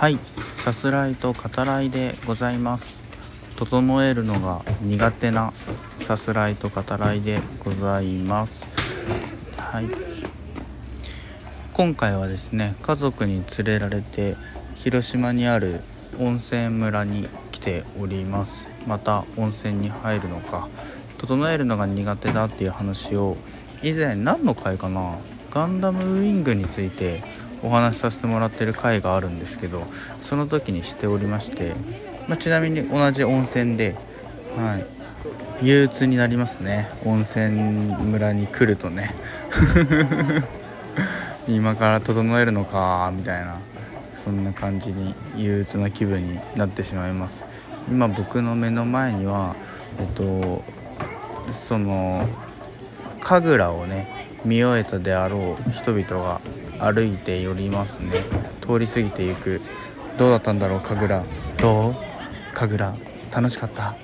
はい。さすらいと語らいでございます。整えるのが苦手なさすらいと語らいでございます。はい。今回はですね家族に連れられて広島にある温泉村に来ております。また温泉に入るのか整えるのが苦手だっていう話を以前何の回かなガンダムウィングについてお話しさせてもらってる回があるんですけどその時にしておりまして、まあ、ちなみに同じ温泉で、はい、憂鬱になりますね。温泉村に来るとね。今から整えるのかみたいなそんな感じに憂鬱な気分になってしまいます。今僕の目の前にはえっとその神楽をね見終えたであろう人々が歩いておりますね。通り過ぎていく。どうだったんだろう神楽？どう？神楽？楽しかった？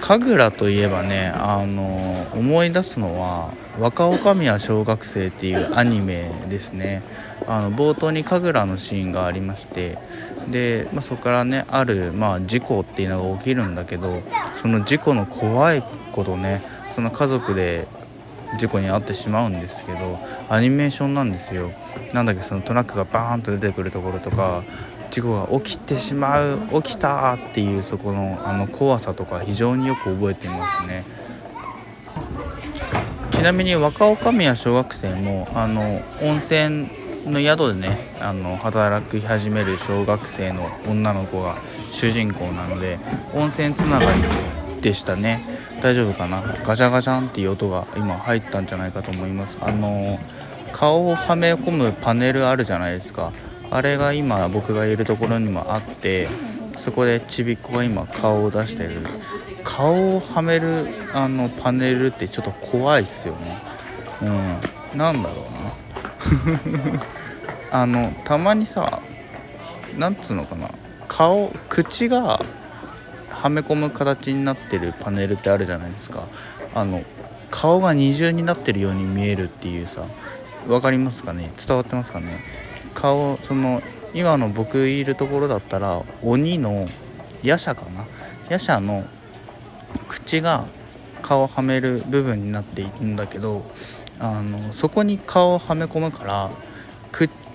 神楽といえばねあの思い出すのは「若女将は小学生」っていうアニメですね。あの冒頭に神楽のシーンがありまして。で、まあ、そこからねある、まあ、事故っていうのが起きるんだけどその事故の怖いことねその家族で事故に遭ってしまうんですけどアニメーションなんですよ。なんだっけそのトラックがバーンと出てくるところとか事故が起きてしまう起きたっていうそこのあの怖さとか非常によく覚えていますね。ちなみに若女将や小学生もあの温泉の宿でねあの働き始める小学生の女の子が主人公なので温泉つながりでしたね。大丈夫かな？ガチャガチャンっていう音が今入ったんじゃないかと思います。あの顔をはめ込むパネルあるじゃないですか。あれが今僕がいるところにもあってそこでちびっこが今顔を出してる。顔をはめるあのパネルってちょっと怖いっすよね。うん。なんだろうな。あのたまにさなんつうのかな。顔口がはめ込む形になってるパネルってあるじゃないですか。あの顔が二重になってるように見えるっていうさ分かりますかね？伝わってますかね？顔その今の僕いるところだったら鬼の夜叉かな？夜叉の口が顔はめる部分になっているんだけどあのそこに顔をはめ込むから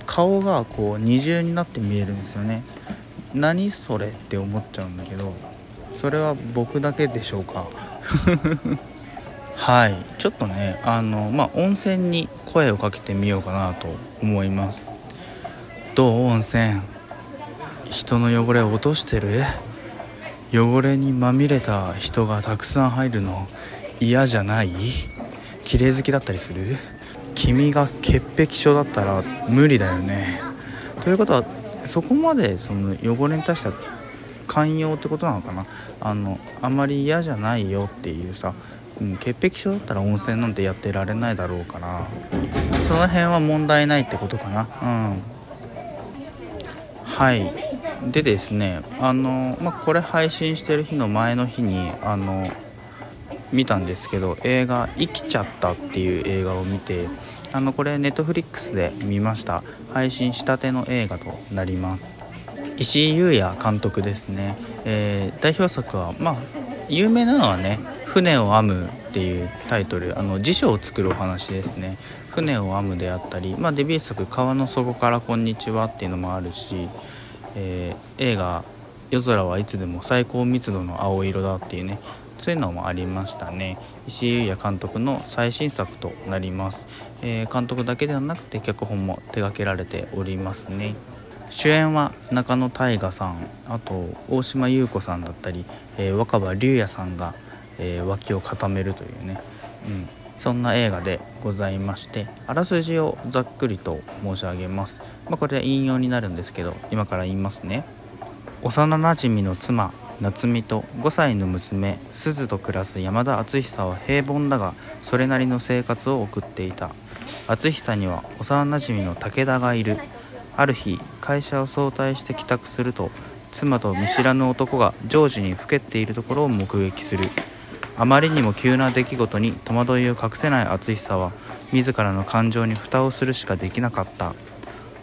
顔がこう二重になって見えるんですよね。何それって思っちゃうんだけどそれは僕だけでしょうか？はい。ちょっとねあのまあ温泉に声をかけてみようかなと思います。どう？温泉。人の汚れを落としてる？汚れにまみれた人がたくさん入るの？嫌じゃない？綺麗好きだったりする？君が潔癖症だったら無理だよね。ということはそこまでその汚れに対しては寛容ってことなのかな？あのあんまり嫌じゃないよっていうさ、うん、潔癖症だったら温泉なんてやってられないだろうから。その辺は問題ないってことかな？うん。はい。でですねあの、まあ、これ配信してる日の前の日にあの見たんですけど映画「生きちゃった」っていう映画を見てあのこれネットフリックスで見ました。配信したての映画となります。石井優也監督ですね、えー、代表作はまあ有名なのはね「船を編む」っていうタイトルあの辞書を作るお話ですね。船を編むであったり、まあ、デビュー作「川の底からこんにちは」っていうのもあるし、えー、映画「夜空はいつでも最高密度の青色だ」っていうねそういうのもありましたね。石井優也監督の最新作となります、えー、監督だけではなくて脚本も手掛けられておりますね。主演は中野大河さんあと大島優子さんだったり、えー、若葉龍也さんが、えー、脇を固めるというね、うん、そんな映画でございましてあらすじをざっくりと申し上げます、まあ、これは引用になるんですけど今から言いますね。幼なじみの妻夏美と5歳の娘鈴と暮らす山田敦久は平凡だがそれなりの生活を送っていた。敦久には幼なじみの武田がいる。ある日会社を早退して帰宅すると妻と見知らぬ男が常時にふけているところを目撃する。あまりにも急な出来事に戸惑いを隠せない淳久は自らの感情に蓋をするしかできなかった。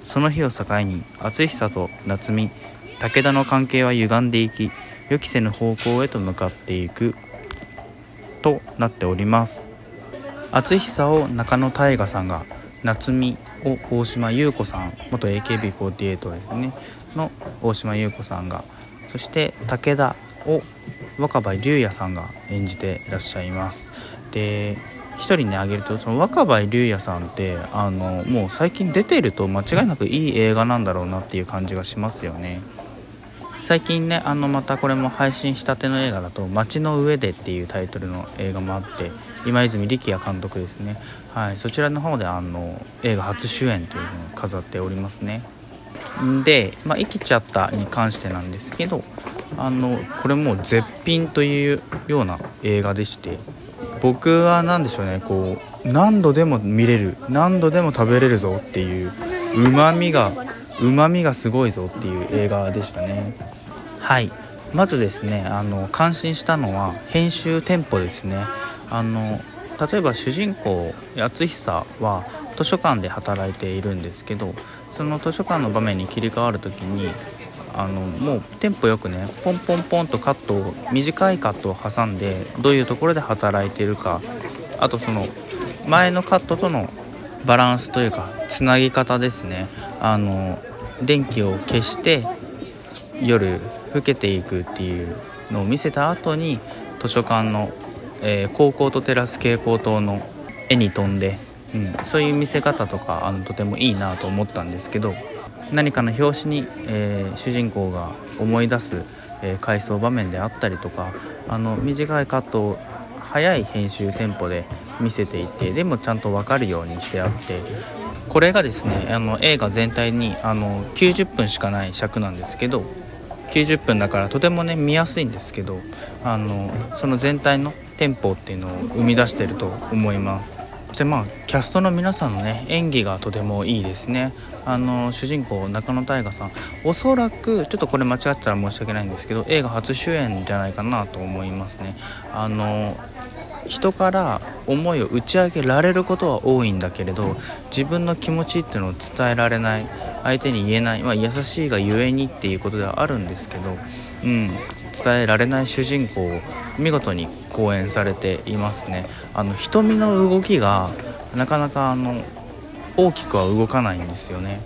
その日を境に篤久と夏美武田の関係は歪んでいき予期せぬ方向へと向かっていく。となっております。篤久を中野大河さんが夏美を大島優子さん元 AKB48 ですねの大島優子さんがそして武田を若葉龍也さんが演じていらっしゃいます。で1人ね挙げるとその若葉龍也さんってあのもう最近出てると間違いなくいい映画なんだろうなっていう感じがしますよね。最近ねあのまたこれも配信したての映画だと「街の上で」っていうタイトルの映画もあって今泉力也監督ですね、はい、そちらの方であの映画初主演というのを飾っておりますね。で、まあ、生きちゃったに関してなんですけどあのこれもう絶品というような映画でして僕は何でしょうねこう何度でも見れる何度でも食べれるぞっていううまみがうまみがすごいぞっていう映画でしたね。はい。まずですねあの感心したのは編集テンポですね。あの例えば主人公八久は図書館で働いているんですけどその図書館の場面に切り替わる時にあのもうテンポよくねポンポンポンとカットを短いカットを挟んでどういうところで働いているかあとその前のカットとのバランスというかつなぎ方ですね。あの電気を消して夜更けていくっていうのを見せた後に図書館の、えー、高校と照らす蛍光灯の絵に飛んで、うん、そういう見せ方とかあのとてもいいなと思ったんですけど何かの表紙に、えー、主人公が思い出す、えー、回想場面であったりとかあの短いカットを速い編集テンポで見せていてでもちゃんと分かるようにしてあってこれがですねあの映画全体にあの90分しかない尺なんですけど90分だからとてもね見やすいんですけどあのその全体のテンポっていうのを生み出してると思います。そしてまあキャストの皆さんのね演技がとてもいいですね。あの主人公中野大河さん。おそらくちょっとこれ間違ってたら申し訳ないんですけど映画初主演じゃないかなと思いますね。あの人から思いを打ち明けられることは多いんだけれど自分の気持ちっていうのを伝えられない。相手に言えない、まあ、優しいがゆえにっていうことではあるんですけど、うん、伝えられない主人公を見事に講演されていますね。あの瞳の動きがなかなかあの大きくは動かないんですよね。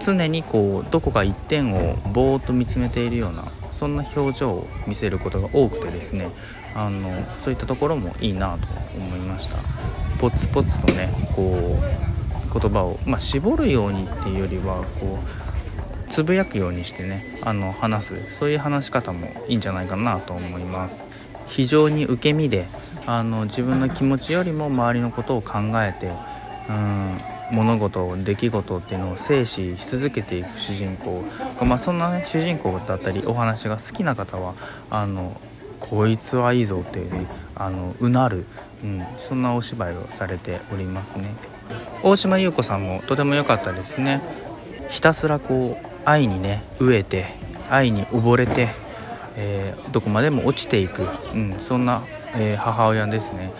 常にこうどこか一点をぼーっと見つめているようなそんな表情を見せることが多くてですね。あのそういったところもいいなと思いました。ポツポツとねこう言葉を、まあ、絞るようにっていうよりはこうつぶやくようにしてねあの話すそういう話し方もいいんじゃないかなと思います。非常に受け身であの自分の気持ちよりも周りのことを考えてうん物事出来事っていうのを静止し続けていく主人公、まあ、そんな、ね、主人公だったりお話が好きな方はあのこいつはいいぞってあのうなる、うん、そんなお芝居をされておりますね。大島優子さんもとても良かったですね。ひたすらこう愛にね飢えて愛に溺れて、えー、どこまでも落ちていく、うん、そんな、えー、母親ですね。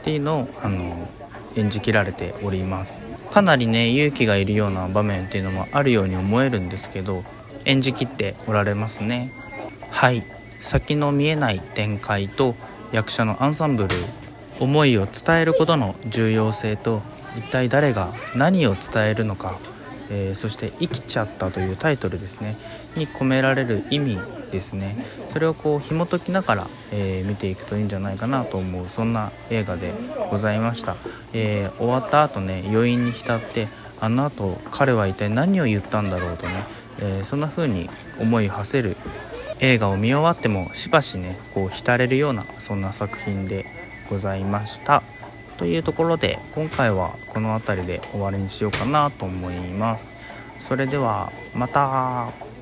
っていうのをあの演じきられております。かなりね勇気がいるような場面っていうのもあるように思えるんですけど演じきっておられますね。はい。先の見えない展開と役者のアンサンブル思いを伝えることの重要性と一体誰が何を伝えるのか、えー、そして「生きちゃった」というタイトルですね。に込められる意味ですね。それをこう紐解きながら、えー、見ていくといいんじゃないかなと思うそんな映画でございました、えー、終わった後ね余韻に浸ってあの後彼は一体何を言ったんだろうとね、え、そんな風に思い馳せる映画を見終わってもしばしねこう浸れるようなそんな作品でございました。というところで今回はこの辺りで終わりにしようかなと思います。それではまた。